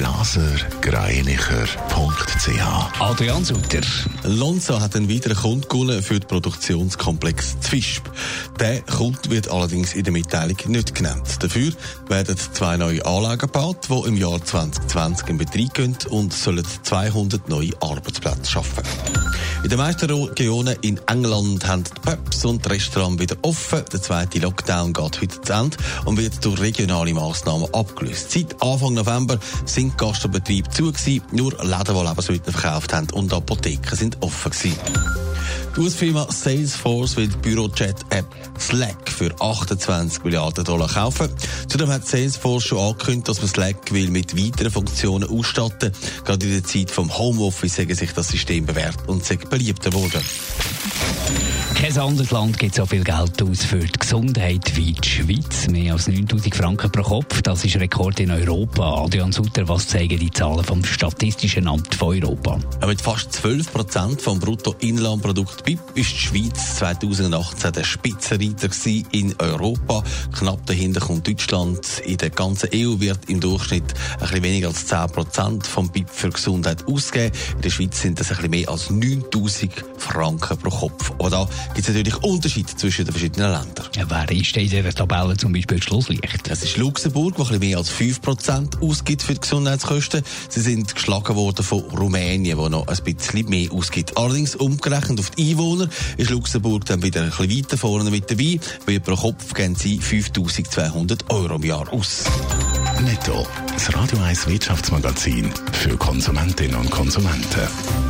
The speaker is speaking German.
blasergreinicher.ch Adrian Sutter. Lonza hat einen weiteren Kunden gewonnen für den Produktionskomplex Zwischb. Der Kunde wird allerdings in der Mitteilung nicht genannt. Dafür werden zwei neue Anlagen gebaut, die im Jahr 2020 in Betrieb gehen und sollen 200 neue Arbeitsplätze schaffen. In den meisten Regionen in England haben die Pubs und Restaurants wieder offen. Der zweite Lockdown geht heute zu Ende und wird durch regionale Massnahmen abgelöst. Seit Anfang November sind Gastbetriebe zu nur Läden, die Lebensmittel verkauft haben und Apotheken sind offen gewesen. Die US-Firma Salesforce will die Bürochat-App Slack für 28 Milliarden Dollar kaufen. Zudem hat Salesforce schon angekündigt, dass man Slack will mit weiteren Funktionen ausstatten. Gerade in der Zeit vom Homeoffice sagen sich das System bewährt und sehr beliebter geworden. Kein anderes Land gibt so viel Geld aus für die Gesundheit wie die Schweiz. Mehr als 9000 Franken pro Kopf. Das ist Rekord in Europa. Adrian Sutter, was zeigen die Zahlen vom Statistischen Amt von Europa? Mit fast 12 Prozent vom Bruttoinlandprodukt BIP ist die Schweiz 2018 der Spitzenreiter in Europa. Knapp dahinter kommt Deutschland. In der ganzen EU wird im Durchschnitt ein bisschen weniger als 10 Prozent vom BIP für Gesundheit ausgegeben. In der Schweiz sind das ein bisschen mehr als 9000 Franken pro Kopf. Aber da gibt es natürlich Unterschiede zwischen den verschiedenen Ländern. Ja, wer ist in dieser Tabelle zum Beispiel Schlusslicht? Das ist Luxemburg, das ein mehr als 5% ausgibt für die Gesundheitskosten. Sie sind geschlagen worden von Rumänien, wo noch ein bisschen mehr ausgibt. Allerdings umgerechnet auf die Einwohner ist Luxemburg dann wieder ein bisschen weiter vorne mit dabei, weil pro Kopf geben sie 5200 Euro im Jahr aus. Netto. Das Radio 1 Wirtschaftsmagazin für Konsumentinnen und Konsumenten.